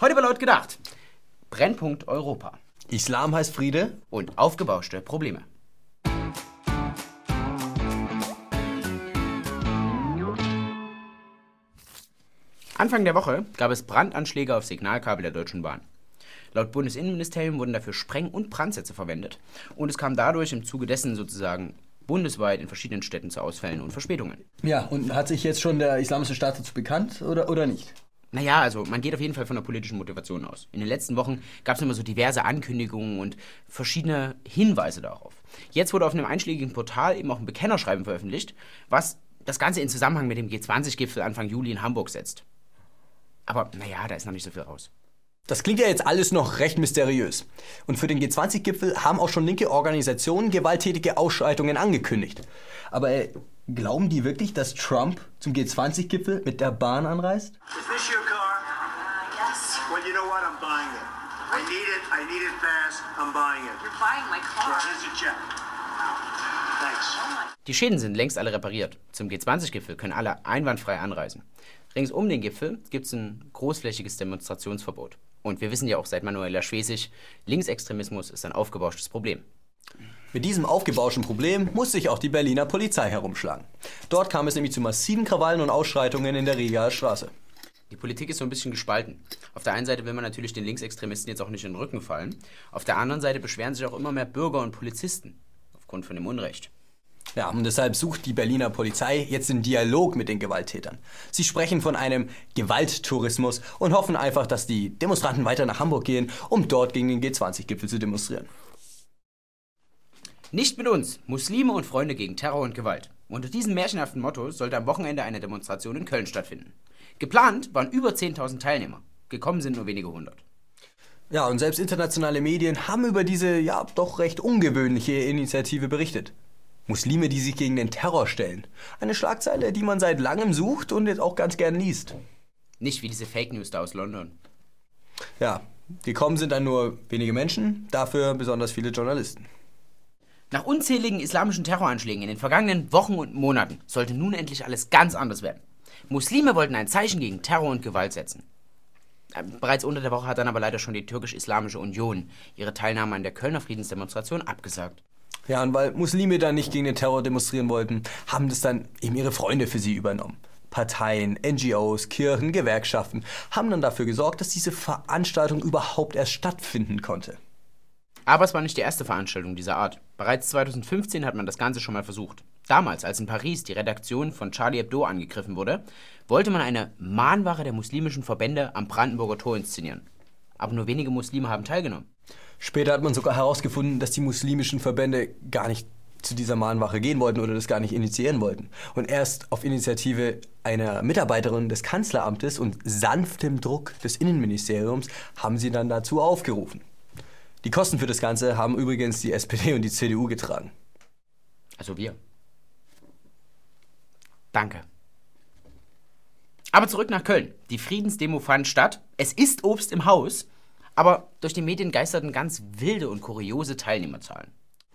Heute war laut gedacht. Brennpunkt Europa. Islam heißt Friede. Und aufgebauschte Probleme. Anfang der Woche gab es Brandanschläge auf Signalkabel der Deutschen Bahn. Laut Bundesinnenministerium wurden dafür Spreng- und Brandsätze verwendet und es kam dadurch im Zuge dessen sozusagen bundesweit in verschiedenen Städten zu Ausfällen und Verspätungen. Ja, und hat sich jetzt schon der Islamische Staat dazu bekannt oder, oder nicht? Naja, also man geht auf jeden Fall von der politischen Motivation aus. In den letzten Wochen gab es immer so diverse Ankündigungen und verschiedene Hinweise darauf. Jetzt wurde auf einem einschlägigen Portal eben auch ein Bekennerschreiben veröffentlicht, was das Ganze in Zusammenhang mit dem G20-Gipfel Anfang Juli in Hamburg setzt. Aber naja, da ist noch nicht so viel raus. Das klingt ja jetzt alles noch recht mysteriös. Und für den G20-Gipfel haben auch schon linke Organisationen gewalttätige Ausschreitungen angekündigt. Aber äh, glauben die wirklich, dass Trump zum G20-Gipfel mit der Bahn anreist? Is this your car? Uh, yes. Well, you know what? I'm buying it. I need it. I need it fast. I'm buying it. You're buying my car. Here's your check. Thanks. Oh. Die Schäden sind längst alle repariert. Zum G20-Gipfel können alle einwandfrei anreisen. Rings um den Gipfel gibt es ein großflächiges Demonstrationsverbot. Und wir wissen ja auch seit Manuela Schwesig, Linksextremismus ist ein aufgebauschtes Problem. Mit diesem aufgebauschten Problem muss sich auch die Berliner Polizei herumschlagen. Dort kam es nämlich zu massiven Krawallen und Ausschreitungen in der Rigaer Straße. Die Politik ist so ein bisschen gespalten. Auf der einen Seite will man natürlich den Linksextremisten jetzt auch nicht in den Rücken fallen. Auf der anderen Seite beschweren sich auch immer mehr Bürger und Polizisten aufgrund von dem Unrecht. Ja, und deshalb sucht die Berliner Polizei jetzt den Dialog mit den Gewalttätern. Sie sprechen von einem Gewalttourismus und hoffen einfach, dass die Demonstranten weiter nach Hamburg gehen, um dort gegen den G20-Gipfel zu demonstrieren. Nicht mit uns, Muslime und Freunde gegen Terror und Gewalt. Unter diesem märchenhaften Motto sollte am Wochenende eine Demonstration in Köln stattfinden. Geplant waren über 10.000 Teilnehmer. Gekommen sind nur wenige hundert. Ja, und selbst internationale Medien haben über diese ja doch recht ungewöhnliche Initiative berichtet. Muslime, die sich gegen den Terror stellen. Eine Schlagzeile, die man seit langem sucht und jetzt auch ganz gern liest. Nicht wie diese Fake News da aus London. Ja, gekommen sind dann nur wenige Menschen, dafür besonders viele Journalisten. Nach unzähligen islamischen Terroranschlägen in den vergangenen Wochen und Monaten sollte nun endlich alles ganz anders werden. Muslime wollten ein Zeichen gegen Terror und Gewalt setzen. Äh, Bereits unter der Woche hat dann aber leider schon die türkisch-islamische Union ihre Teilnahme an der Kölner Friedensdemonstration abgesagt. Ja, und weil Muslime dann nicht gegen den Terror demonstrieren wollten, haben das dann eben ihre Freunde für sie übernommen. Parteien, NGOs, Kirchen, Gewerkschaften haben dann dafür gesorgt, dass diese Veranstaltung überhaupt erst stattfinden konnte. Aber es war nicht die erste Veranstaltung dieser Art. Bereits 2015 hat man das Ganze schon mal versucht. Damals, als in Paris die Redaktion von Charlie Hebdo angegriffen wurde, wollte man eine Mahnwache der muslimischen Verbände am Brandenburger Tor inszenieren. Aber nur wenige Muslime haben teilgenommen. Später hat man sogar herausgefunden, dass die muslimischen Verbände gar nicht zu dieser Mahnwache gehen wollten oder das gar nicht initiieren wollten. Und erst auf Initiative einer Mitarbeiterin des Kanzleramtes und sanftem Druck des Innenministeriums haben sie dann dazu aufgerufen. Die Kosten für das Ganze haben übrigens die SPD und die CDU getragen. Also wir. Danke. Aber zurück nach Köln. Die Friedensdemo fand statt. Es ist Obst im Haus. Aber durch die Medien geisterten ganz wilde und kuriose Teilnehmerzahlen.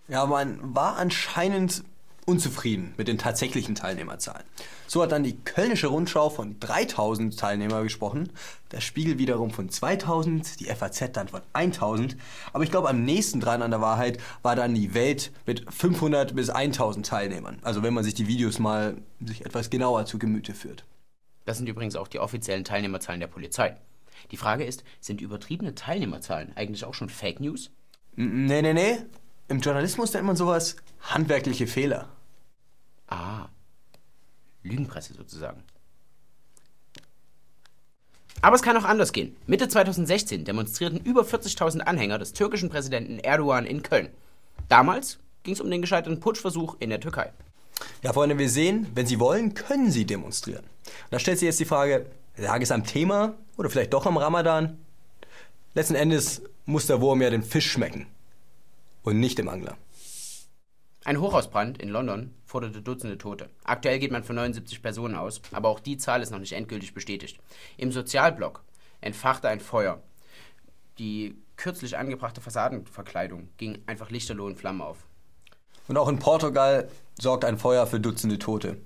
Ja, man war anscheinend unzufrieden mit den tatsächlichen Teilnehmerzahlen. So hat dann die Kölnische Rundschau von 3000 Teilnehmer gesprochen, der Spiegel wiederum von 2000, die FAZ dann von 1000. Aber ich glaube, am nächsten dran an der Wahrheit war dann die Welt mit 500 bis 1000 Teilnehmern. Also wenn man sich die Videos mal sich etwas genauer zu Gemüte führt. Das sind übrigens auch die offiziellen Teilnehmerzahlen der Polizei. Die Frage ist, sind übertriebene Teilnehmerzahlen eigentlich auch schon Fake News? Nee, nee, nee. Im Journalismus nennt man sowas handwerkliche Fehler. Ah. Lügenpresse sozusagen. Aber es kann auch anders gehen. Mitte 2016 demonstrierten über 40.000 Anhänger des türkischen Präsidenten Erdogan in Köln. Damals ging es um den gescheiterten Putschversuch in der Türkei. Ja, Freunde, wir sehen, wenn Sie wollen, können Sie demonstrieren. Und da stellt sich jetzt die Frage, lag es am Thema oder vielleicht doch am Ramadan? Letzten Endes muss der Wurm ja den Fisch schmecken und nicht dem Angler. Ein Hochhausbrand in London forderte Dutzende Tote. Aktuell geht man von 79 Personen aus, aber auch die Zahl ist noch nicht endgültig bestätigt. Im Sozialblock entfachte ein Feuer. Die kürzlich angebrachte Fassadenverkleidung ging einfach lichterloh in Flammen auf. Und auch in Portugal sorgt ein Feuer für Dutzende Tote.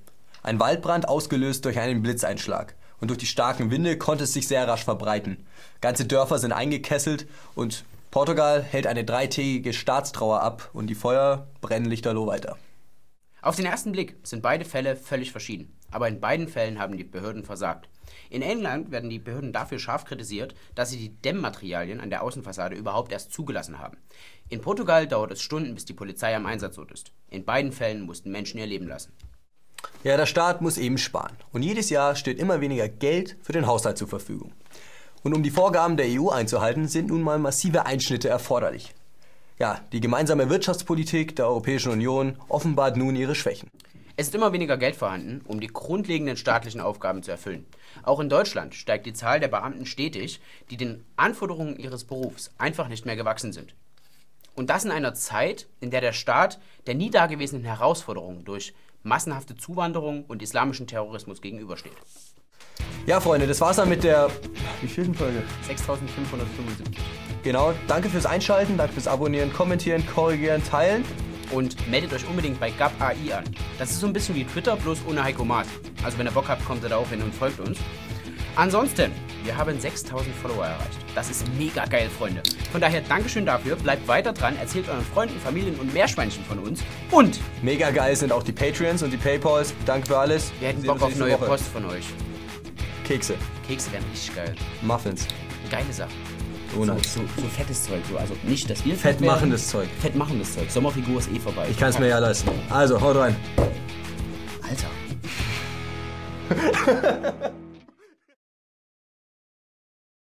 Ein Waldbrand ausgelöst durch einen Blitzeinschlag. Und durch die starken Winde konnte es sich sehr rasch verbreiten. Ganze Dörfer sind eingekesselt und Portugal hält eine dreitägige Staatstrauer ab und die Feuer brennen lichterloh weiter. Auf den ersten Blick sind beide Fälle völlig verschieden. Aber in beiden Fällen haben die Behörden versagt. In England werden die Behörden dafür scharf kritisiert, dass sie die Dämmmaterialien an der Außenfassade überhaupt erst zugelassen haben. In Portugal dauert es Stunden, bis die Polizei am Einsatzort ist. In beiden Fällen mussten Menschen ihr Leben lassen. Ja, der Staat muss eben sparen. Und jedes Jahr steht immer weniger Geld für den Haushalt zur Verfügung. Und um die Vorgaben der EU einzuhalten, sind nun mal massive Einschnitte erforderlich. Ja, die gemeinsame Wirtschaftspolitik der Europäischen Union offenbart nun ihre Schwächen. Es ist immer weniger Geld vorhanden, um die grundlegenden staatlichen Aufgaben zu erfüllen. Auch in Deutschland steigt die Zahl der Beamten stetig, die den Anforderungen ihres Berufs einfach nicht mehr gewachsen sind. Und das in einer Zeit, in der der Staat der nie dagewesenen Herausforderung durch massenhafte Zuwanderung und islamischen Terrorismus gegenübersteht. Ja, Freunde, das war's dann mit der. Wie vielen Folge? 6575. Genau, danke fürs Einschalten, danke fürs Abonnieren, Kommentieren, Korrigieren, Teilen. Und meldet euch unbedingt bei GAP AI an. Das ist so ein bisschen wie Twitter, bloß ohne Heiko Maas. Also wenn ihr Bock habt, kommt ihr da auch hin und folgt uns. Ansonsten, wir haben 6000 Follower erreicht. Das ist mega geil, Freunde. Von daher Dankeschön dafür, bleibt weiter dran, erzählt euren Freunden, Familien und Meerschweinchen von uns. Und Mega geil sind auch die Patreons und die Paypals. Danke für alles. wir hätten Sehen Bock auf neue Woche. Post von euch. Kekse, Kekse wären richtig geil. Muffins, Geile Sache. So, Donuts. so, so fettes Zeug. So. Also nicht, dass wir Fett werden. machendes Zeug. Fett machendes Zeug. Sommerfigur ist eh vorbei. Ich kann es mir ja leisten. Also, haut rein. Alter.